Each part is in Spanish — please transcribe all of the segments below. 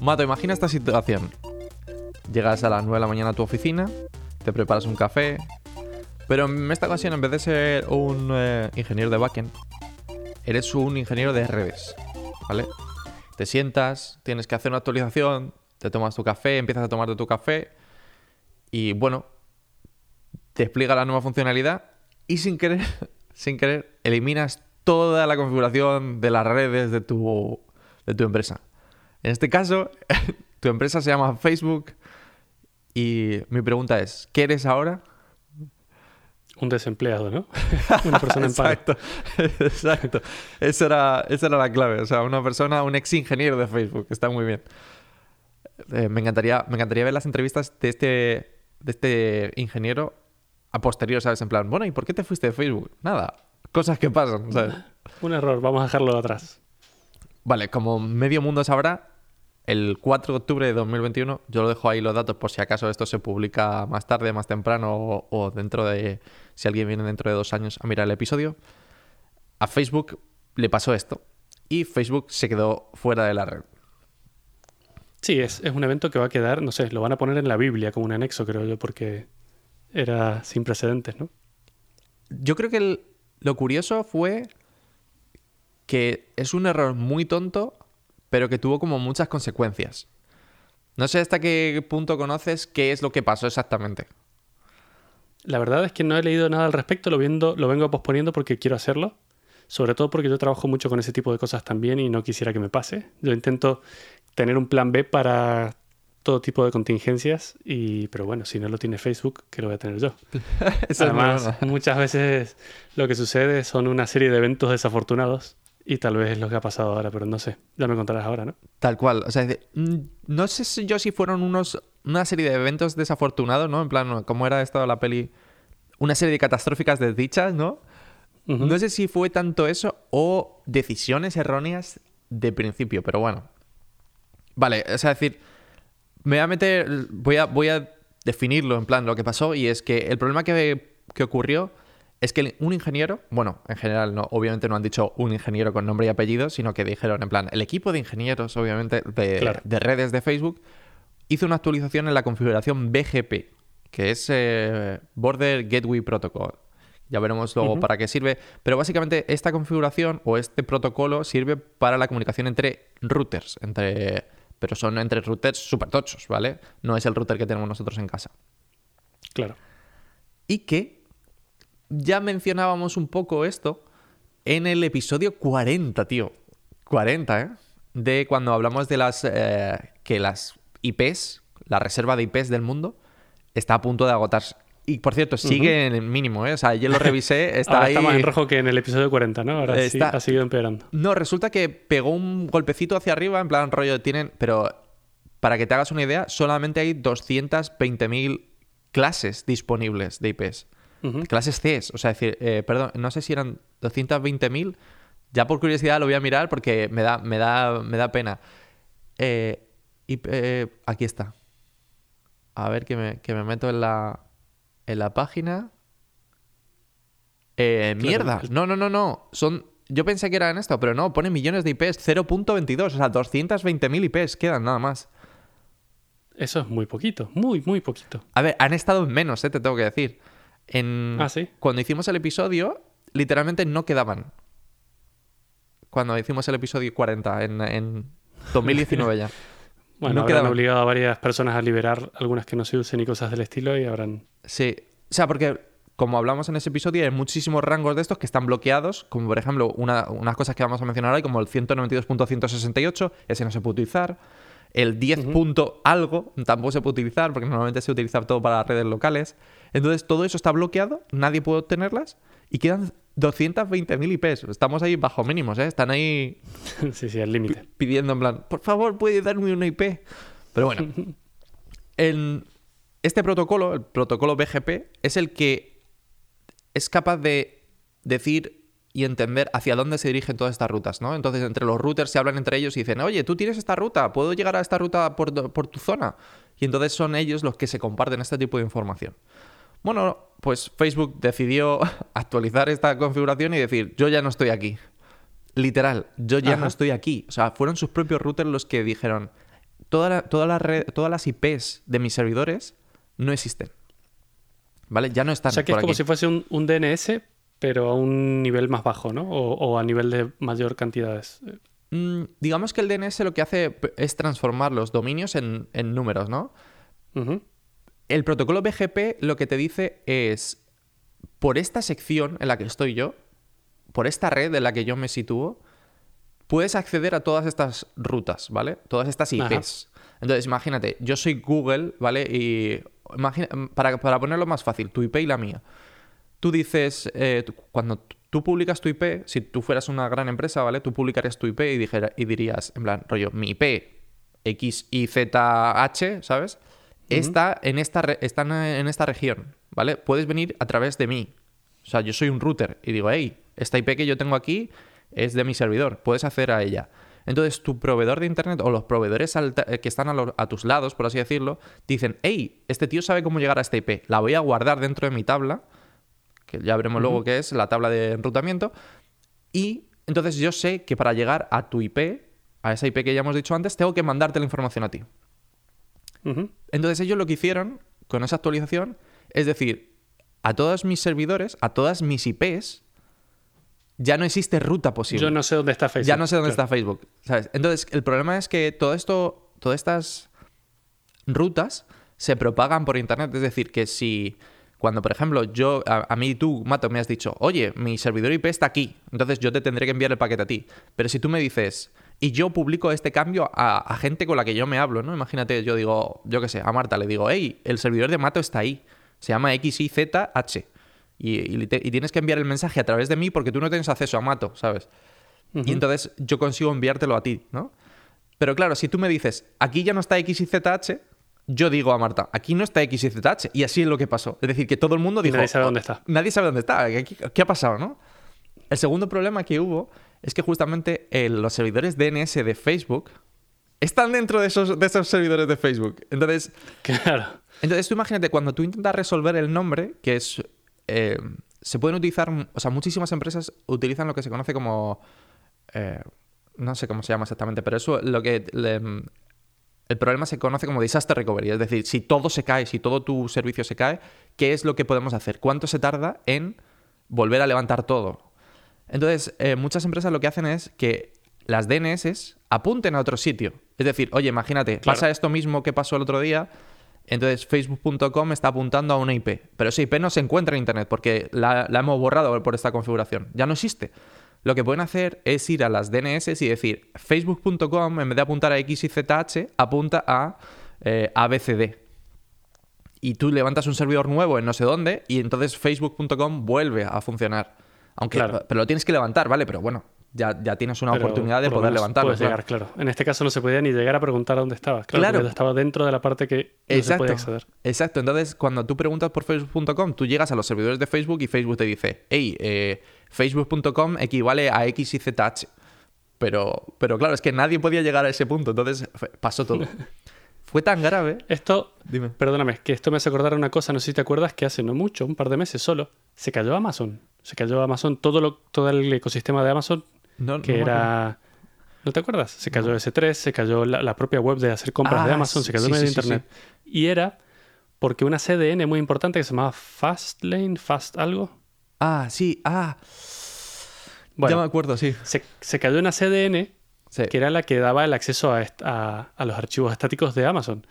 Mato, imagina esta situación. Llegas a las 9 de la mañana a tu oficina, te preparas un café, pero en esta ocasión, en vez de ser un eh, ingeniero de backend, eres un ingeniero de redes, ¿vale? Te sientas, tienes que hacer una actualización, te tomas tu café, empiezas a tomarte tu café y bueno, te explica la nueva funcionalidad y sin querer, sin querer, eliminas toda la configuración de las redes de tu, de tu empresa. En este caso, tu empresa se llama Facebook y mi pregunta es, ¿qué eres ahora? Un desempleado, ¿no? una persona en paro. Exacto, exacto. Esa era, esa era la clave. O sea, una persona, un ex ingeniero de Facebook. Está muy bien. Eh, me, encantaría, me encantaría ver las entrevistas de este, de este ingeniero a posterior, ¿sabes? En plan, bueno, ¿y por qué te fuiste de Facebook? Nada, cosas que pasan, ¿sabes? Un error, vamos a dejarlo atrás. Vale, como medio mundo sabrá, el 4 de octubre de 2021, yo lo dejo ahí los datos por si acaso esto se publica más tarde, más temprano o, o dentro de, si alguien viene dentro de dos años a mirar el episodio, a Facebook le pasó esto y Facebook se quedó fuera de la red. Sí, es, es un evento que va a quedar, no sé, lo van a poner en la Biblia como un anexo, creo yo, porque era sin precedentes, ¿no? Yo creo que el- lo curioso fue que es un error muy tonto, pero que tuvo como muchas consecuencias. No sé hasta qué punto conoces qué es lo que pasó exactamente. La verdad es que no he leído nada al respecto, lo, viendo, lo vengo posponiendo porque quiero hacerlo. Sobre todo porque yo trabajo mucho con ese tipo de cosas también y no quisiera que me pase. Yo intento tener un plan B para todo tipo de contingencias, y, pero bueno, si no lo tiene Facebook, ¿qué lo voy a tener yo? Además, muchas veces lo que sucede son una serie de eventos desafortunados y tal vez es lo que ha pasado ahora, pero no sé. Ya me contarás ahora, ¿no? Tal cual. O sea, de- mm, no sé si yo si fueron unos una serie de eventos desafortunados, ¿no? En plan, como era esto la peli, una serie de catastróficas desdichas, ¿no? No sé si fue tanto eso o decisiones erróneas de principio, pero bueno. Vale, o sea, es decir, me voy a meter, voy a, voy a definirlo en plan lo que pasó y es que el problema que, que ocurrió es que un ingeniero, bueno, en general no, obviamente no han dicho un ingeniero con nombre y apellido, sino que dijeron en plan, el equipo de ingenieros, obviamente, de, Claro. de redes de Facebook, hizo una actualización en la configuración BGP, que es eh, Border Gateway Protocol. Ya veremos luego para qué sirve. Pero básicamente esta configuración o este protocolo sirve para la comunicación entre routers, entre pero son entre routers super tochos, ¿vale? No es el router que tenemos nosotros en casa. Claro. Y que ya mencionábamos un poco esto en el episodio 40, tío. 40, ¿eh? De cuando hablamos de las eh, que las IPs, la reserva de IPs del mundo, está a punto de agotarse. Y por cierto, sigue en el mínimo, ¿eh? O sea, yo lo revisé, está Ahora ahí. está más en rojo que en el episodio 40, ¿no? Ahora sí ha seguido empeorando. No, resulta que pegó un golpecito hacia arriba, en plan rollo, tienen. Pero para que te hagas una idea, solamente hay 220.000 clases disponibles de IPs. Clases CES, o sea, decir, eh, perdón, no sé si eran 220.000. Ya por curiosidad lo voy a mirar porque me da, me da, me da pena. Eh, eh, aquí está. A ver que me, que me meto en la, en la página. Eh, Claro, mierda. No, no, no, no. Son. Yo pensé que eran esto, pero no, pone millones de IPs, 0.22, o sea, 220.000 IPs quedan nada más. Eso es muy poquito, muy, muy poquito. A ver, han estado en menos, eh, te tengo que decir. En... Ah, ¿sí? Cuando hicimos el episodio, literalmente no quedaban. Cuando hicimos el episodio 40, en, en 2019 ya. Bueno, No habrán quedaban. obligado a varias personas a liberar algunas que no se usen y cosas del estilo y habrán... Sí. O sea, porque como hablamos en ese episodio, hay muchísimos rangos de estos que están bloqueados, como por ejemplo una, unas cosas que vamos a mencionar hoy, como el 192.168, ese no se puede utilizar. El 10. punto algo tampoco se puede utilizar, porque normalmente se utiliza todo para redes locales. Entonces, todo eso está bloqueado, nadie puede obtenerlas y quedan 220.000 IPs. Estamos ahí bajo mínimos, ¿eh? Están ahí sí, sí, al límite. pidiendo en plan, por favor, puede darme una IP. Pero bueno, en este protocolo, el protocolo BGP, es el que es capaz de decir y entender hacia dónde se dirigen todas estas rutas, ¿no? Entonces, entre los routers se hablan entre ellos y dicen, oye, tú tienes esta ruta, ¿puedo llegar a esta ruta por, por tu zona? Y entonces son ellos los que se comparten este tipo de información. Bueno, pues Facebook decidió actualizar esta configuración y decir, yo ya no estoy aquí. Literal, yo ya no estoy aquí. O sea, fueron sus propios routers los que dijeron, toda la- toda la red- todas las IPs de mis servidores no existen. ¿Vale? Ya no están O sea que por es como aquí. si fuese un, un DNS, pero a un nivel más bajo, ¿no? O, o a nivel de mayor cantidades. Mm, digamos que el DNS lo que hace es transformar los dominios en, en números, ¿no? El protocolo BGP lo que te dice es, por esta sección en la que estoy yo, por esta red en la que yo me sitúo, puedes acceder a todas estas rutas, ¿vale? Todas estas IPs. Entonces, imagínate, yo soy Google, ¿vale? Y imagina- para, para ponerlo más fácil, tu IP y la mía. Tú dices, eh, tú- cuando tú publicas tu IP, si tú fueras una gran empresa, ¿vale? Tú publicarías tu IP y, dijera, y dirías, en plan, rollo, mi IP, XYZH, ¿sabes? Está, en esta, re- está en- esta región, ¿vale? Puedes venir a través de mí. O sea, yo soy un router y digo, hey, esta IP que yo tengo aquí es de mi servidor, puedes acceder a ella. Entonces, tu proveedor de internet o los proveedores eh, que están a, los- a tus lados, por así decirlo, dicen, hey, este tío sabe cómo llegar a esta IP, la voy a guardar dentro de mi tabla, que ya veremos luego qué es la tabla de enrutamiento, y entonces yo sé que para llegar a tu IP, a esa IP que ya hemos dicho antes, tengo que mandarte la información a ti. Entonces ellos lo que hicieron con esa actualización es decir, a todos mis servidores, a todas mis IPs, ya no existe ruta posible. Yo no sé dónde está Facebook. ya no sé dónde Claro. está Facebook. ¿sabes? Entonces, el problema es que todo esto, todas estas rutas se propagan por internet. Es decir, que si cuando, por ejemplo, yo, a, a mí tú, Mato, me has dicho, oye, mi servidor IP está aquí, entonces yo te tendré que enviar el paquete a ti. Pero si tú me dices, y yo publico este cambio a, a gente con la que yo me hablo, ¿no? Imagínate, yo digo, yo qué sé, a Marta le digo, hey, el servidor de Mato está ahí, se llama XYZH. Y, y te- y tienes que enviar el mensaje a través de mí porque tú no tienes acceso a Mato, ¿sabes? Y entonces yo consigo enviártelo a ti, ¿no? Pero claro, si tú me dices, aquí ya no está XYZH, yo digo a Marta, aquí no está XYZH. Y así es lo que pasó. Es decir, que todo el mundo dijo... nadie sabe "Oh, dónde está". Nadie sabe dónde está. ¿Qué, qué- qué ha pasado, no? El segundo problema que hubo es que justamente eh, los servidores DNS de Facebook están dentro de esos, de esos servidores de Facebook. Entonces, Claro. entonces tú imagínate, cuando tú intentas resolver el nombre, que es... eh, se pueden utilizar, o sea, muchísimas empresas utilizan lo que se conoce como... eh, no sé cómo se llama exactamente, pero eso lo que... le- el problema se conoce como disaster recovery, es decir, si todo se cae, si todo tu servicio se cae, ¿qué es lo que podemos hacer? ¿Cuánto se tarda en volver a levantar todo? Entonces, eh, muchas empresas lo que hacen es que las DNS apunten a otro sitio. Es decir, oye, imagínate, Claro. pasa esto mismo que pasó el otro día, entonces facebook.com está apuntando a una IP, pero esa IP no se encuentra en Internet porque la, la hemos borrado por esta configuración, ya no existe. Lo que pueden hacer es ir a las DNS y decir facebook.com en vez de apuntar a XYZH, apunta a eh, ABCD. Y tú levantas un servidor nuevo en no sé dónde y entonces facebook.com vuelve a funcionar. Aunque, Claro. pero lo tienes que levantar, ¿vale? Pero bueno, ya, ya tienes una Pero oportunidad de poder levantarlo. puedes claro. llegar, claro. En este caso no se podía ni llegar a preguntar dónde estaba. Claro, Claro. estaba dentro de la parte que no se podía acceder. Exacto. Entonces, cuando tú preguntas por facebook.com, tú llegas a los servidores de Facebook y Facebook te dice, hey, eh, facebook.com equivale a X y ZH. Pero, pero claro, es que nadie podía llegar a ese punto. Entonces, pasó todo. Fue tan grave. Esto, Dime. perdóname, que esto me hace acordar una cosa, no sé si te acuerdas, que hace no mucho, un par de meses solo, se cayó Amazon. Se cayó Amazon, todo, lo, todo el ecosistema de Amazon, No, que no era... ¿No te acuerdas? Se cayó S3, se cayó la, la propia web de hacer compras Ah, de Amazon, se cayó sí, medio sí, sí, internet. Y era porque una CDN muy importante que se llamaba Fastlane, Fast algo. Ah, sí, ah. Bueno, Ya me acuerdo, sí. se, se cayó una CDN que era la que daba el acceso a, a- a los archivos estáticos de Amazon.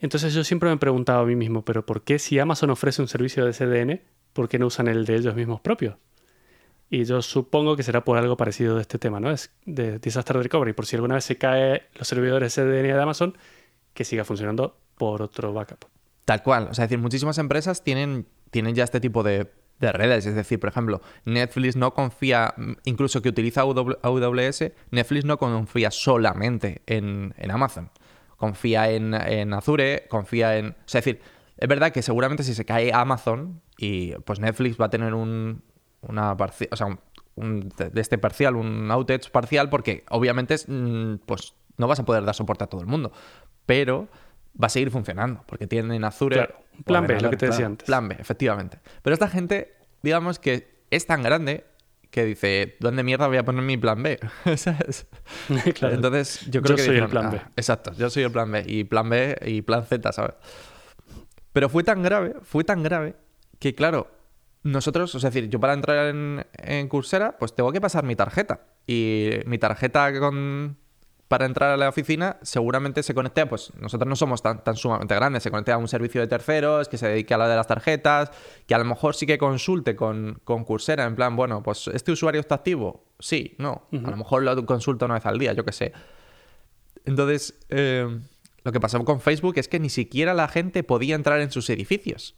Entonces yo siempre me preguntaba a mí mismo, pero ¿por qué si Amazon ofrece un servicio de CDN, por qué no usan el de ellos mismos propios? Y yo supongo que será por algo parecido de este tema, ¿no? Es de Disaster Recovery, por si alguna vez se cae los servidores de Amazon, que siga funcionando por otro backup. Tal cual. O sea, es decir, muchísimas empresas tienen, tienen ya este tipo de, de redes. Es decir, por ejemplo, Netflix no confía, incluso que utiliza AW AWS, Netflix no confía solamente en, en Amazon. Confía en, en Azure, confía en... O sea, es decir, es verdad que seguramente si se cae Amazon y pues Netflix va a tener un, una o sea, un, un de este parcial, un outage parcial, porque obviamente es, mm, pues no vas a poder dar soporte a todo el mundo. Pero va a seguir funcionando, porque tienen Azure. Claro, plan B, lo que te decía antes. Plan B, efectivamente. Pero esta gente, digamos que es tan grande que dice, ¿dónde mierda voy a poner mi plan B? ¿Sabes? Claro. Entonces, yo creo Yo que soy el plan B. "Ah, exacto, yo soy el plan B. Y plan B y plan Z, ¿sabes? Pero fue tan grave, fue tan grave, que claro, nosotros, es decir, yo para entrar en, en Coursera, pues tengo que pasar mi tarjeta. Y mi tarjeta con, para entrar a la oficina seguramente se conecta, pues nosotros no somos tan, tan sumamente grandes, se conecta a un servicio de terceros que se dedique a lo de las tarjetas, que a lo mejor sí que consulte con, con Coursera, en plan, bueno, pues este usuario está activo, sí, no, a lo mejor lo consulta una vez al día, yo qué sé. Entonces, eh, lo que pasó con Facebook es que ni siquiera la gente podía entrar en sus edificios.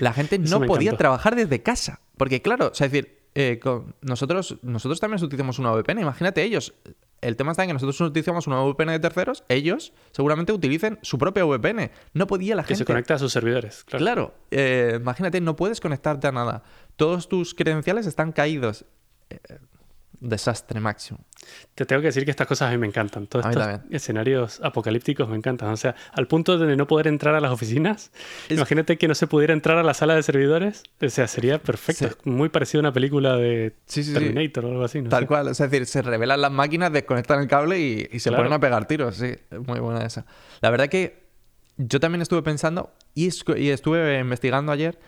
La gente no podía encantó. trabajar desde casa. Porque, claro, o sea, es decir, eh, con- nosotros, nosotros también utilizamos una VPN. Imagínate ellos. El tema está en que nosotros utilizamos una VPN de terceros. Ellos seguramente utilicen su propia VPN. No podía la Que gente. se conecta a sus servidores. Claro. Claro, eh, imagínate, no puedes conectarte a nada. Todos tus credenciales están caídos. Eh, desastre máximo. Te tengo que decir que estas cosas a mí me encantan. Todos estos también. escenarios apocalípticos me encantan. O sea, al punto de no poder entrar a las oficinas. Es- Imagínate que no se pudiera entrar a la sala de servidores. O sea, sería perfecto. Sí. Es muy parecido a una película de Sí, sí, sí. Terminator o algo así. ¿no? Tal cual, es decir, se revelan las máquinas, desconectan el cable y, y se Claro. ponen a pegar tiros, sí, muy buena esa. La verdad que yo también estuve pensando y estuve investigando ayer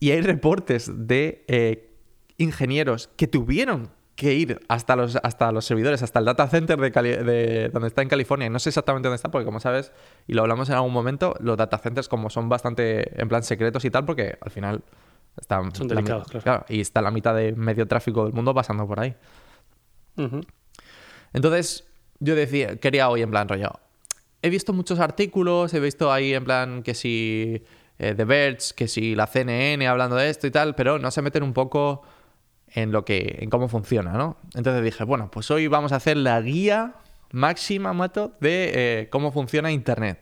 y hay reportes de eh, ingenieros que tuvieron que ir hasta los, hasta los servidores, hasta el data center de, Cali- de donde está en California. Y no sé exactamente dónde está, porque como sabes, y lo hablamos en algún momento, los data centers como son bastante en plan secretos y tal, porque al final están... Son delicados, claro. Y está la mitad de medio tráfico del mundo pasando por ahí. Entonces, yo decía, quería hoy en plan rollo. He visto muchos artículos, he visto ahí en plan que si eh, The Verge, que si la CNN hablando de esto y tal, pero no se meten un poco en lo que, en cómo funciona, ¿no? Entonces dije, bueno, pues hoy vamos a hacer la guía máxima, Mato, de eh, cómo funciona Internet.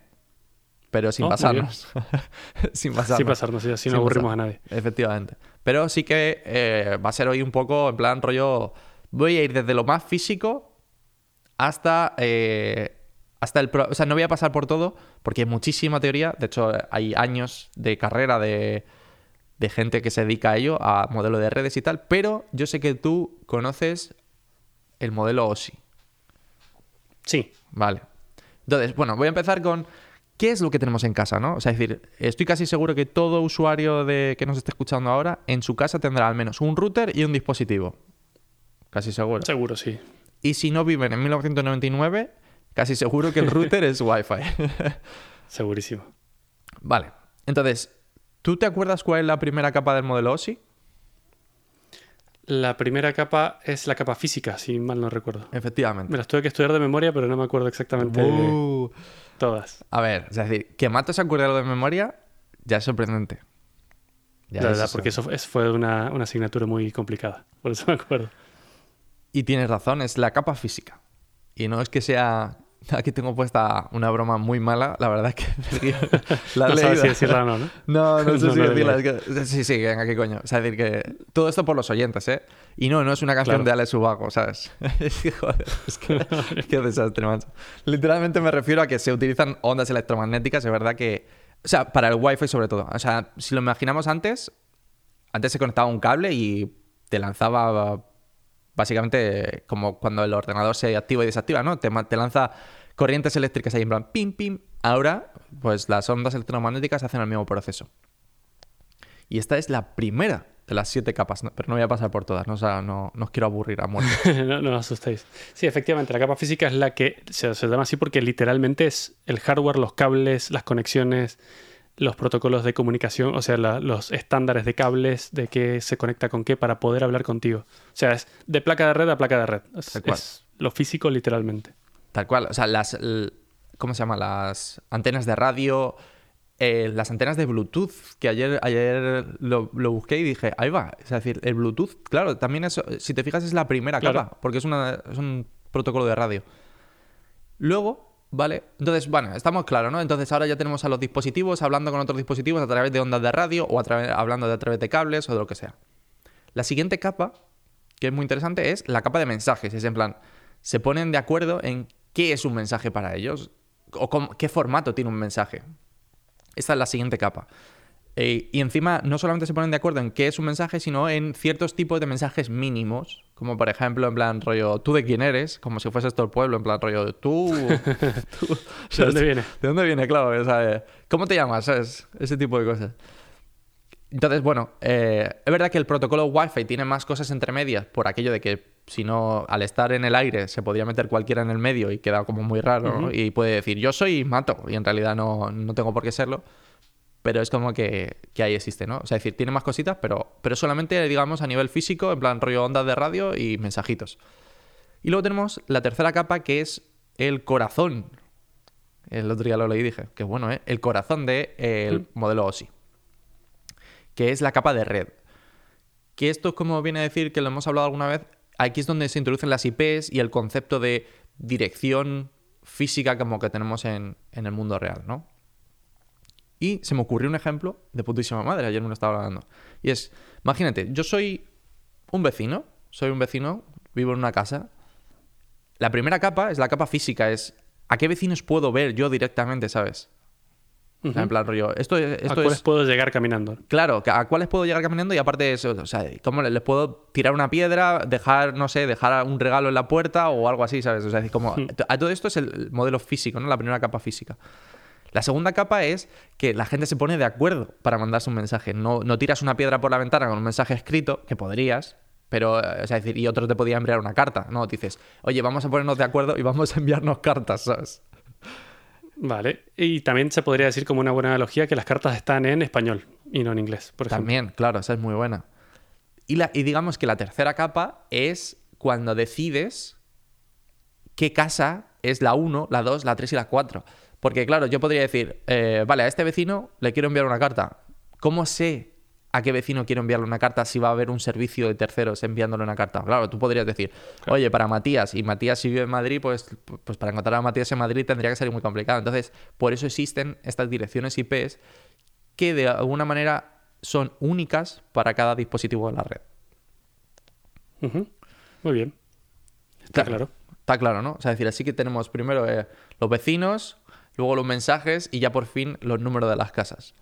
Pero sin Oh, pasarnos. sin pasarnos. Sin pasarnos, sí, así no Sin aburrimos pasar. a nadie. Efectivamente. Pero sí que eh, va a ser hoy un poco en plan rollo. Voy a ir desde lo más físico hasta. eh, hasta el. pro- O sea, no voy a pasar por todo porque hay muchísima teoría. De hecho, hay años de carrera de, de gente que se dedica a ello, a modelo de redes y tal. Pero yo sé que tú conoces el modelo OSI. Sí, Vale. Entonces, bueno, voy a empezar con qué es lo que tenemos en casa, ¿no? O sea, es decir, estoy casi seguro que todo usuario de que nos esté escuchando ahora en su casa tendrá al menos un router y un dispositivo. Casi seguro. seguro, sí. Y si no viven en 1999, casi seguro que el router es Wi-Fi. Segurísimo. vale. Entonces, ¿tú te acuerdas cuál es la primera capa del modelo OSI? La primera capa es la capa física, si mal no recuerdo. Efectivamente. Me las tuve que estudiar de memoria, pero no me acuerdo exactamente Uh. todas. A ver, es decir, que Mato se acuerde de memoria ya es sorprendente. Ya la es verdad, eso. porque eso es- fue una, una asignatura muy complicada. Por eso me acuerdo. Y tienes razón, es la capa física. Y no es que sea. Aquí tengo puesta una broma muy mala, la verdad es que la no sabes si decirla o no, ¿no? No, no sé No, si no decirla. es que- Sí, sí, venga, qué coño. O sea, decir que todo esto por los oyentes, ¿eh? Y no, no es una canción Claro. de Alex Ubago, ¿sabes? es que, joder, es que, qué desastre, macho. Literalmente me refiero a que se utilizan ondas electromagnéticas, es verdad que... O sea, para el Wi-Fi sobre todo. O sea, si lo imaginamos antes, antes se conectaba un cable y te lanzaba básicamente como cuando el ordenador se activa y desactiva, ¿no? Te, te lanza corrientes eléctricas ahí en plan pim, pim. Ahora, pues las ondas electromagnéticas hacen el mismo proceso. Y esta es la primera de las siete capas, pero no voy a pasar por todas, no, O sea, no, no os quiero aburrir a muerte. no, no os asustéis. Sí, efectivamente, la capa física es la que se llama así porque literalmente es el hardware, los cables, las conexiones, los protocolos de comunicación, o sea, la- los estándares de cables, de qué se conecta con qué para poder hablar contigo. O sea, es de placa de red a placa de red. Es, Tal cual. es lo físico literalmente. Tal cual. O sea, las. ¿Cómo se llama? Las antenas de radio. eh, las antenas de Bluetooth, que ayer, ayer lo, lo busqué y dije, ahí va. Es decir, el Bluetooth, claro, también eso, si te fijas, es la primera Claro. capa, porque es, una, es un protocolo de radio. Luego, ¿vale? Entonces, bueno, estamos claros, ¿no? Entonces ahora ya tenemos a los dispositivos hablando con otros dispositivos a través de ondas de radio o a través, hablando de a través de cables o de lo que sea. La siguiente capa, que es muy interesante, es la capa de mensajes. Es en plan, se ponen de acuerdo en qué es un mensaje para ellos o cómo- qué formato tiene un mensaje. Esta es la siguiente capa. Eh, y encima no solamente se ponen de acuerdo en qué es un mensaje, sino en ciertos tipos de mensajes mínimos. Como por ejemplo, en plan rollo, ¿tú de quién eres? Como si fuese esto el pueblo, en plan rollo, tú... tú ¿De dónde viene? ¿De dónde viene? Claro, ¿sabes? ¿Cómo te llamas? ¿Sabes? Ese tipo de cosas. Entonces, bueno, eh, es verdad que el protocolo Wi-Fi tiene más cosas entre medias por aquello de que si no, al estar en el aire se podría meter cualquiera en el medio y queda como muy raro, ¿no? Y puede decir, yo soy mato, y en realidad no, no tengo por qué serlo, pero es como que, que, ahí existe, ¿no? O sea, es decir, tiene más cositas, pero, pero solamente, digamos, a nivel físico, en plan rollo ondas de radio y mensajitos. Y luego tenemos la tercera capa que es el corazón. El otro día lo leí y dije, que bueno, ¿eh? El corazón del de, el modelo OSI que es la capa de red. Que esto, como viene a decir, que lo hemos hablado alguna vez, aquí es donde se introducen las IPs y el concepto de dirección física como que tenemos en, en el mundo real, ¿no? Y se me ocurrió un ejemplo de putísima madre, ayer me lo estaba hablando. Y es, imagínate, yo soy un vecino, soy un vecino, vivo en una casa. La primera capa es la capa física, es a qué vecinos puedo ver yo directamente, ¿sabes? Uh -huh. En plan, rollo. Esto, esto ¿A cuáles es... puedo llegar caminando? Claro, a cuáles puedo llegar caminando y aparte eso, o sea, ¿cómo les puedo tirar una piedra, dejar, no sé, dejar un regalo en la puerta o algo así, ¿sabes? O sea, como. Uh -huh. A todo esto es el modelo físico, ¿no? La primera capa física. La segunda capa es que la gente se pone de acuerdo para mandarse un mensaje. No, no tiras una piedra por la ventana con un mensaje escrito, que podrías, pero, o sea, decir, y otros te podían enviar una carta. No, dices, oye, vamos a ponernos de acuerdo y vamos a enviarnos cartas, ¿sabes? Vale, y también se podría decir como una buena analogía que las cartas están en español y no en inglés, por ejemplo. También, claro, esa es muy buena. Y, la, y digamos que la tercera capa es cuando decides qué casa es la 1, la 2, la 3 y la 4. Porque claro, yo podría decir, eh, vale, a este vecino le quiero enviar una carta. ¿Cómo sé a qué vecino quiero enviarle una carta si va a haber un servicio de terceros enviándole una carta? Claro, tú podrías decir, claro. oye, para Matías, y Matías si vive en Madrid, pues, pues para encontrar a Matías en Madrid tendría que ser muy complicado. Entonces, por eso existen estas direcciones IPs que de alguna manera son únicas para cada dispositivo de la red. Uh -huh. Muy bien. Está claro. claro. Está claro, ¿no? O sea, es decir, así que tenemos primero eh, los vecinos, luego los mensajes y ya por fin los números de las casas.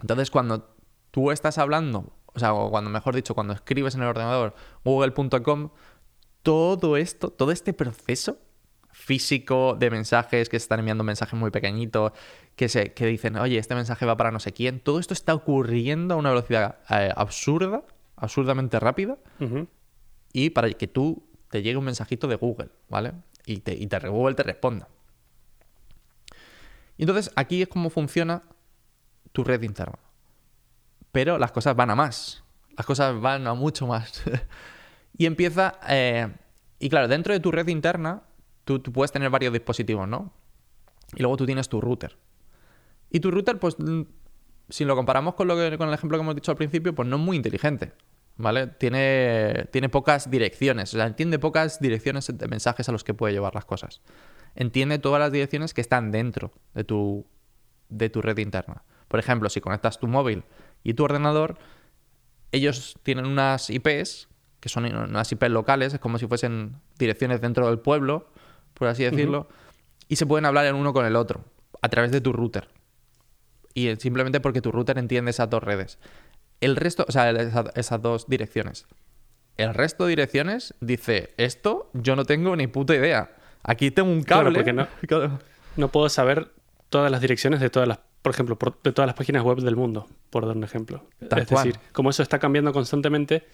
Entonces, cuando tú estás hablando, o sea, cuando mejor dicho, cuando escribes en el ordenador google.com, todo esto, todo este proceso físico de mensajes que se están enviando mensajes muy pequeñitos, que, se, que dicen, oye, este mensaje va para no sé quién, todo esto está ocurriendo a una velocidad eh, absurda, absurdamente rápida, uh -huh. y para que tú te llegue un mensajito de Google, ¿vale? Y, te, y te, Google te responda. Y entonces aquí es como funciona tu red interna. Pero las cosas van a más. Las cosas van a mucho más. y empieza... Eh, y claro, dentro de tu red interna, tú, puedes tener varios dispositivos, ¿no? Y luego tú tienes tu router. Y tu router, pues, si lo comparamos con, lo que, con el ejemplo que hemos dicho al principio, pues no es muy inteligente. ¿Vale? Tiene, tiene pocas direcciones. O sea, entiende pocas direcciones de mensajes a los que puede llevar las cosas entiende todas las direcciones que están dentro de tu, de tu red interna. Por ejemplo, si conectas tu móvil y tu ordenador, ellos tienen unas IPs, que son unas IPs locales, es como si fuesen direcciones dentro del pueblo, por así decirlo, uh -huh. y se pueden hablar el uno con el otro a través de tu router. Y simplemente porque tu router entiende esas dos redes. El resto, o sea, esas, esas dos direcciones. El resto de direcciones dice, esto yo no tengo ni puta idea. Aquí tengo un cable. Claro, porque no, no puedo saber todas las direcciones de todas las, por ejemplo, por, de todas las páginas web del mundo, por dar un ejemplo. Tal es cual. decir, como eso está cambiando constantemente,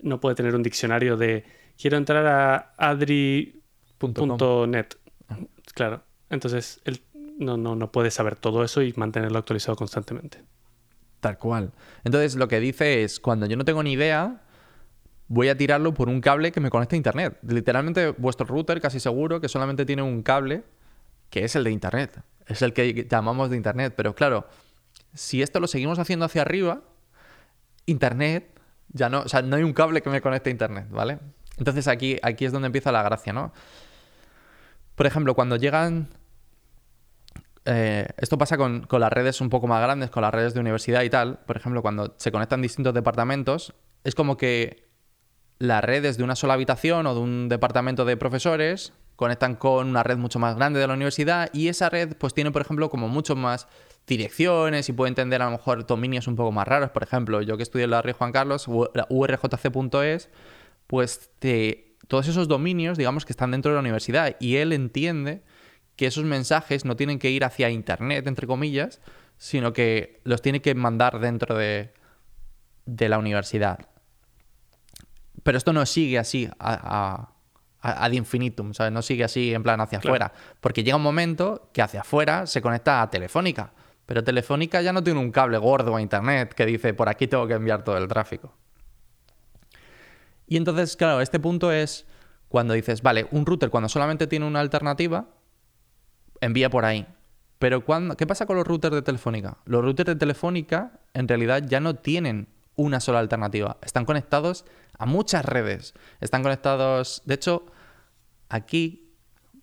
no puede tener un diccionario de quiero entrar a adri.net. Claro. Entonces, él no, no, no puede saber todo eso y mantenerlo actualizado constantemente. Tal cual. Entonces, lo que dice es, cuando yo no tengo ni idea, voy a tirarlo por un cable que me conecte a internet. Literalmente vuestro router casi seguro que solamente tiene un cable que es el de internet. Es el que llamamos de internet. Pero claro, si esto lo seguimos haciendo hacia arriba, internet ya no, o sea, no hay un cable que me conecte a internet, ¿vale? Entonces aquí, aquí es donde empieza la gracia, ¿no? Por ejemplo, cuando llegan... Eh, esto pasa con, con las redes un poco más grandes, con las redes de universidad y tal. Por ejemplo, cuando se conectan distintos departamentos, es como que las redes de una sola habitación o de un departamento de profesores conectan con una red mucho más grande de la universidad y esa red pues tiene por ejemplo como mucho más direcciones y puede entender a lo mejor dominios un poco más raros. Por ejemplo, yo que estudié en la Rey Juan Carlos, urjc.es, pues todos esos dominios, digamos que están dentro de la universidad y él entiende que esos mensajes no tienen que ir hacia Internet, entre comillas, sino que los tiene que mandar dentro de, de la universidad. Pero esto no sigue así a, ad infinitum, ¿sabes? No sigue así en plan hacia afuera. Porque llega un momento que hacia afuera se conecta a Telefónica. Pero Telefónica ya no tiene un cable gordo a Internet que dice por aquí tengo que enviar todo el tráfico. Y entonces, claro, este punto es cuando dices, vale, un router cuando solamente tiene una alternativa, envía por ahí. Pero cuando, ¿qué pasa con los routers de Telefónica? Los routers de Telefónica en realidad ya no tienen una sola alternativa. Están conectados a muchas redes. Están conectados, de hecho, aquí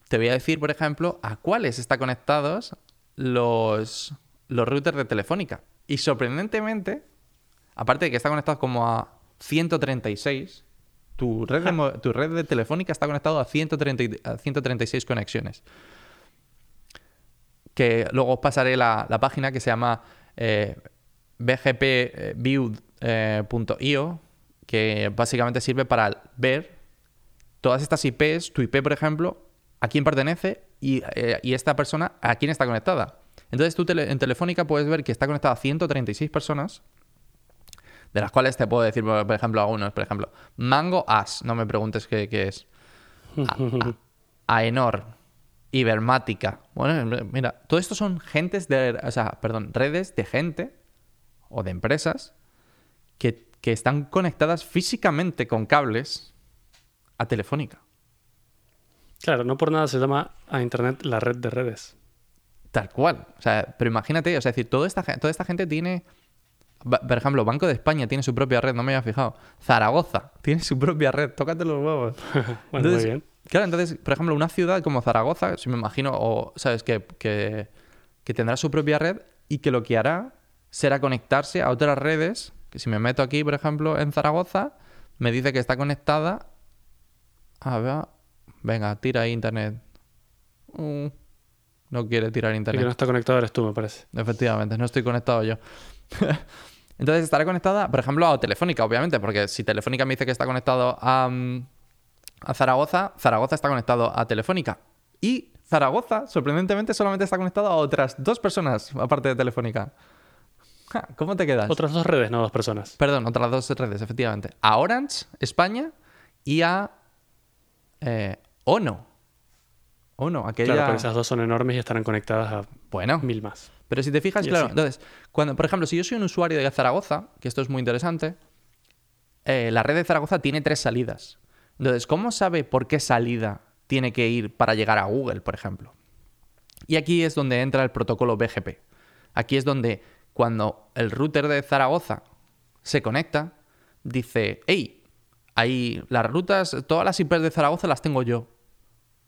te voy a decir, por ejemplo, a cuáles están conectados los, los routers de Telefónica. Y sorprendentemente, aparte de que está conectado como a 136, tu red de, tu red de Telefónica está conectado a, 130, a 136 conexiones. Que luego os pasaré la, página que se llama eh, bgpview.io, eh, que básicamente sirve para ver todas estas IPs, tu IP, por ejemplo, a quién pertenece y, eh, y esta persona a quién está conectada. Entonces tú en Telefónica puedes ver que está conectada a 136 personas, de las cuales te puedo decir, por ejemplo, algunos. Por ejemplo, Mango As, no me preguntes qué, es. Aenor, Ibermática. Bueno, mira, todo esto son gentes de, o sea, perdón, redes de gente o de empresas que, que están conectadas físicamente con cables a Telefónica. Claro, no por nada se llama a Internet la red de redes. Tal cual. O sea, pero imagínate, o sea, decir, toda esta, toda esta gente tiene. Por ejemplo, Banco de España tiene su propia red, no me había fijado. Zaragoza tiene su propia red, tócate los huevos. bueno, muy bien. Claro, entonces, por ejemplo, una ciudad como Zaragoza, si me imagino, o, ¿sabes? Que, que, que tendrá su propia red y que lo que hará será conectarse a otras redes. Si me meto aquí, por ejemplo, en Zaragoza, me dice que está conectada. A ver, venga, tira ahí internet. Uh, no quiere tirar internet. Y que no está conectado eres tú, me parece. Efectivamente, no estoy conectado yo. Entonces estaré conectada, por ejemplo, a Telefónica, obviamente, porque si Telefónica me dice que está conectado a, mm, a Zaragoza, Zaragoza está conectado a Telefónica. Y Zaragoza, sorprendentemente, solamente está conectado a otras dos personas, aparte de Telefónica. ¿Cómo te quedas? Otras dos redes, no dos personas. Perdón, otras dos redes, efectivamente. A Orange, España, y a eh, Ono, ¿O no? Aquella... Claro, pero esas dos son enormes y estarán conectadas a bueno, mil más. Pero si te fijas, claro, entonces, cuando, por ejemplo, si yo soy un usuario de Zaragoza, que esto es muy interesante, eh, la red de Zaragoza tiene tres salidas. Entonces, ¿cómo sabe por qué salida tiene que ir para llegar a Google, por ejemplo? Y aquí es donde entra el protocolo BGP. Aquí es donde cuando el router de Zaragoza se conecta, dice, hey, ahí las rutas, todas las IPs de Zaragoza las tengo yo.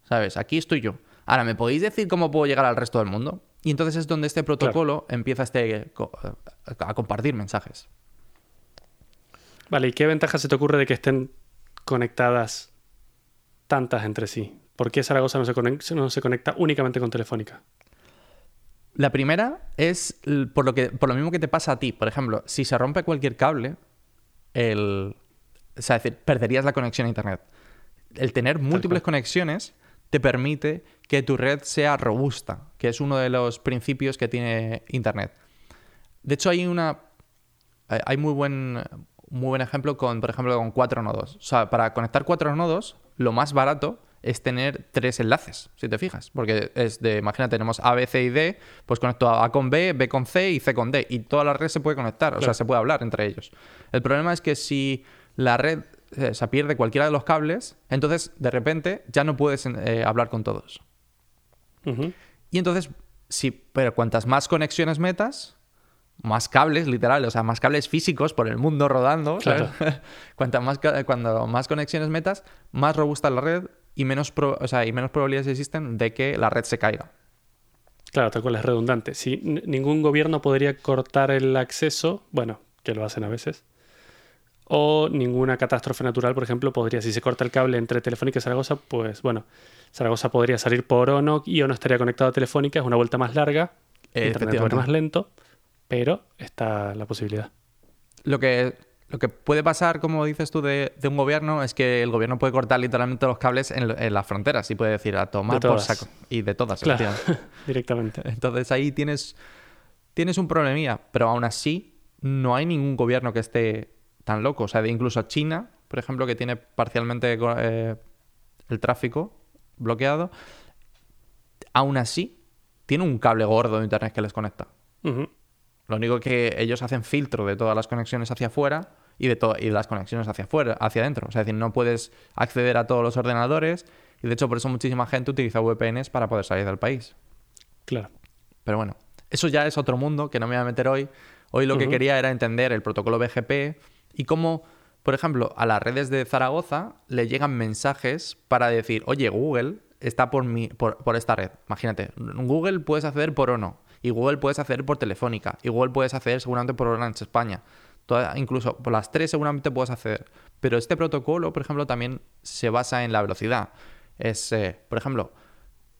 ¿Sabes? Aquí estoy yo. Ahora, ¿me podéis decir cómo puedo llegar al resto del mundo? Y entonces es donde este protocolo empieza este, a compartir mensajes. Vale, ¿y qué ventaja se te ocurre de que estén conectadas tantas entre sí? ¿Por qué Zaragoza no se, conecta, no se conecta únicamente con Telefónica? La primera es por lo, que, por lo mismo que te pasa a ti. Por ejemplo, si se rompe cualquier cable, el, o sea, decir, perderías la conexión a Internet. El tener múltiples conexiones te permite que tu red sea robusta, que es uno de los principios que tiene Internet. De hecho, hay una. Hay muy buen, muy buen ejemplo con, por ejemplo, con cuatro nodos. O sea, para conectar cuatro nodos, lo más barato es tener tres enlaces, si te fijas. Porque es de, imagina, tenemos A, B, C y D, pues conecto A con B, B con C y C con D. Y toda la red se puede conectar, o sea, se puede hablar entre ellos. El problema es que si la red eh, se pierde cualquiera de los cables, entonces de repente ya no puedes eh, hablar con todos. Y entonces, sí, pero cuantas más conexiones metas, más cables, literal, o sea, más cables físicos por el mundo rodando, claro. más, cuando más conexiones metas, más robusta la red y menos, y menos probabilidades existen de que la red se caiga. Claro, tal cual es redundante. Si ningún gobierno podría cortar el acceso, bueno, que lo hacen a veces, o ninguna catástrofe natural, por ejemplo, podría, si se corta el cable entre Telefónica y Zaragoza, pues bueno, Zaragoza podría salir por ONO y ONO estaría conectado a Telefónica, es una vuelta más larga Internet más lento, pero está la posibilidad. Lo que, lo que puede pasar, como dices tú, de, de un gobierno es que el gobierno puede cortar literalmente los cables en, en las fronteras y puede decir a tomar por saco. Y de todas, Claro, directamente. Entonces ahí tienes, tienes un problemilla, pero aún así no hay ningún gobierno que esté tan loco. O sea, de incluso China, por ejemplo, que tiene parcialmente eh, el tráfico bloqueado, aún así tiene un cable gordo de internet que les conecta. Ujú. Lo único que ellos hacen filtro de todas las conexiones hacia afuera y de, y las conexiones hacia afuera, hacia adentro. O sea, es decir, no puedes acceder a todos los ordenadores y de hecho por eso muchísima gente utiliza VPNs para poder salir del país. Claro. Pero bueno, eso ya es otro mundo que no me voy a meter hoy. Hoy lo que quería era entender el protocolo BGP y cómo, por ejemplo, a las redes de Zaragoza le llegan mensajes para decir, oye, Google está por, mi, por, por esta red. Imagínate, Google puedes acceder por Ono, y Google puedes acceder por Telefónica, Google puedes acceder seguramente por Orange España. Incluso por las tres seguramente puedes acceder. Pero este protocolo, por ejemplo, también se basa en la velocidad. Es, eh, por ejemplo,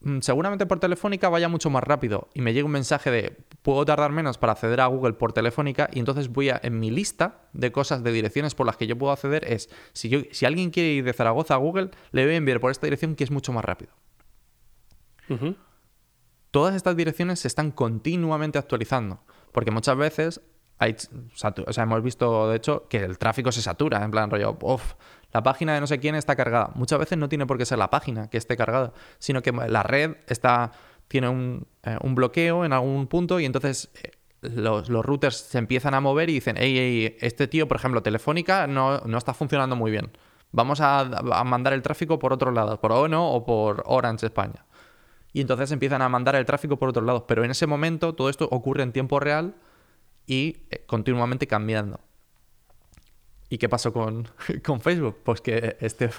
mm, seguramente por Telefónica vaya mucho más rápido y me llega un mensaje de puedo tardar menos para acceder a Google por Telefónica y entonces voy a en mi lista de cosas de direcciones por las que yo puedo acceder es si yo si alguien quiere ir de Zaragoza a Google le voy a enviar por esta dirección que es mucho más rápido. Todas estas direcciones se están continuamente actualizando porque muchas veces hay hemos visto de hecho que el tráfico se satura en plan rollo "Uf, la página de no sé quién está cargada. Muchas veces no tiene por qué ser la página que esté cargada, sino que la red está tiene un, eh, bloqueo en algún punto y entonces eh, los, routers se empiezan a mover y dicen, hey, hey, este tío, por ejemplo, Telefónica no, no está funcionando muy bien. Vamos a, a mandar el tráfico por otro lado, por ONO o por Orange España. Y entonces empiezan a mandar el tráfico por otro lado. Pero en ese momento todo esto ocurre en tiempo real y eh, continuamente cambiando. ¿Y qué pasó con, con Facebook? Pues que este,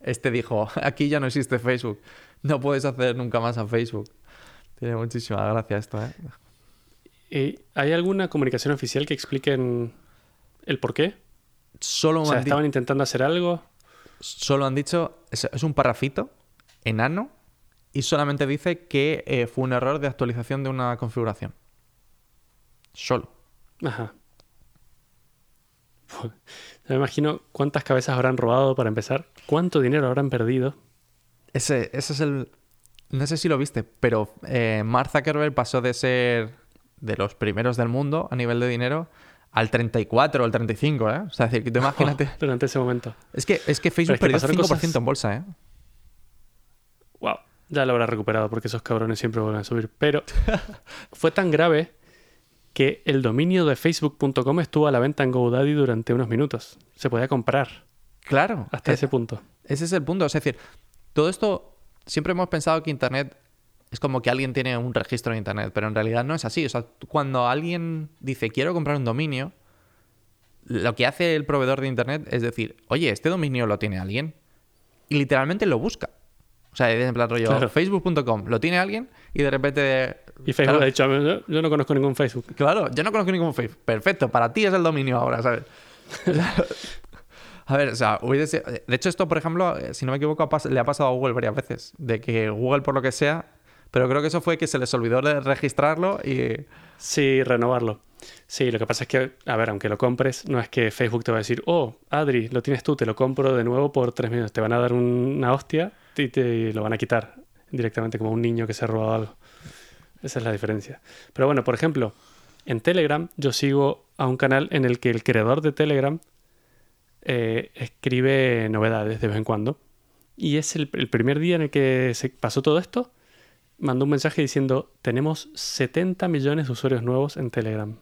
este dijo, aquí ya no existe Facebook. No puedes hacer nunca más a Facebook. Tiene muchísima gracia esto, ¿eh? ¿Y ¿Hay alguna comunicación oficial que expliquen el por qué? Solo O sea, ¿estaban intentando hacer algo? Solo han dicho, es, es un parrafito enano y solamente dice que eh, fue un error de actualización de una configuración. Solo. Ajá. Me imagino cuántas cabezas habrán robado para empezar, cuánto dinero habrán perdido. Ese, ese es el... No sé si lo viste, pero eh, Mark Zuckerberg pasó de ser de los primeros del mundo a nivel de dinero al 34 o al 35, ¿eh? O sea, es decir, que tú imagínate... durante ese momento. Es que, es que Facebook es que perdió pasaron 5% cosas- en bolsa, ¿eh? Wow, ya lo habrá recuperado porque esos cabrones siempre vuelven a subir. Pero fue tan grave que el dominio de facebook.com estuvo a la venta en GoDaddy durante unos minutos. Se podía comprar Claro. hasta Eh, ese punto. Ese es el punto. Es decir, todo esto, siempre hemos pensado que Internet es como que alguien tiene un registro en Internet, pero en realidad no es así. O sea, cuando alguien dice quiero comprar un dominio, lo que hace el proveedor de Internet es decir, oye, este dominio lo tiene alguien. Y literalmente lo busca. O sea, en plan rollo, Claro. facebook.com, lo tiene alguien y de repente... Y Facebook claro, ha dicho, yo, yo no conozco ningún Facebook. Claro, yo no conozco ningún Facebook. Perfecto, para ti es el dominio ahora, ¿sabes? a ver, o sea, hubiese- de hecho esto, por ejemplo, eh, si no me equivoco, le ha pasado a Google varias veces, de que Google, por lo que sea, pero creo que eso fue que se les olvidó de registrarlo y... Sí, renovarlo. Sí, lo que pasa es que, a ver, aunque lo compres, no es que Facebook te va a decir, oh, Adri, lo tienes tú, te lo compro de nuevo por tres minutos. Te van a dar un- una hostia y te lo van a quitar directamente como un niño que se ha robado algo. Esa es la diferencia. Pero bueno, por ejemplo, en Telegram yo sigo a un canal en el que el creador de Telegram eh, escribe novedades de vez en cuando. Y es el, el primer día en el que se pasó todo esto, mandó un mensaje diciendo, tenemos 70 millones de usuarios nuevos en Telegram.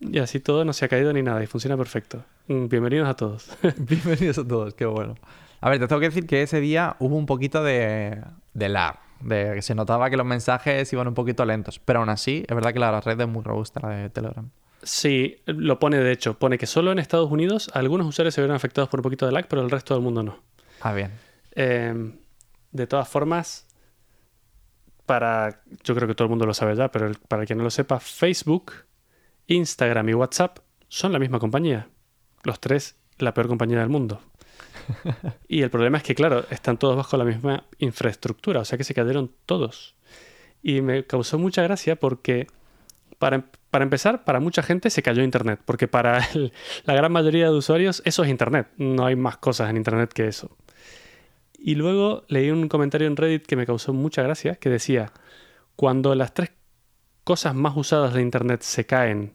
Y así todo no se ha caído ni nada y funciona perfecto. Mm, Bienvenidos a todos. Bienvenidos a todos, qué bueno. A ver, te tengo que decir que ese día hubo un poquito de, de lag, de que se notaba que los mensajes iban un poquito lentos, pero aún así, es verdad que la red es muy robusta, la de Telegram. sí, lo pone de hecho. Pone que solo en Estados Unidos algunos usuarios se vieron afectados por un poquito de lag, pero el resto del mundo no. Ah, bien. Eh, de todas formas, para. Yo creo que todo el mundo lo sabe ya, pero para el que no lo sepa, Facebook, Instagram y WhatsApp son la misma compañía. Los tres, la peor compañía del mundo. y el problema es que, claro, están todos bajo la misma infraestructura, o sea que se cayeron todos. Y me causó mucha gracia porque, para, para empezar, para mucha gente se cayó Internet, porque para el- la gran mayoría de usuarios eso es Internet. No hay más cosas en Internet que eso. Y luego leí un comentario en Reddit que me causó mucha gracia, que decía, cuando las tres cosas más usadas de Internet se caen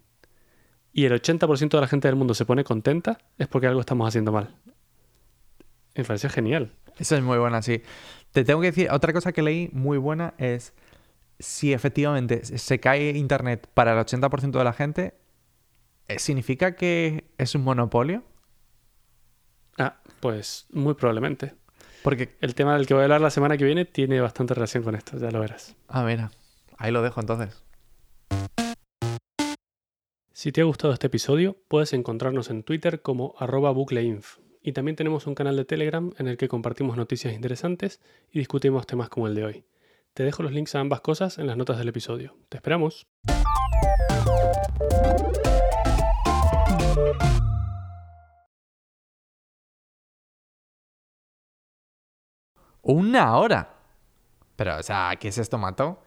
y el 80% de la gente del mundo se pone contenta, es porque algo estamos haciendo mal. Me pareció genial. Eso es muy buena, sí. Te tengo que decir, otra cosa que leí muy buena es si efectivamente se cae Internet para el 80% de la gente, eh, ¿significa que es un monopolio? Ah, pues muy probablemente. Porque, El tema del que voy a hablar la semana que viene tiene bastante relación con esto, ya lo verás. ah, mira, ahí lo dejo entonces. Si te ha gustado este episodio, puedes encontrarnos en Twitter como arroba bucleinf. Y también tenemos un canal de Telegram en el que compartimos noticias interesantes y discutimos temas como el de hoy. Te dejo los links a ambas cosas en las notas del episodio. ¡Te esperamos! ¡Una hora! Pero, o sea, ¿qué es esto, Mato?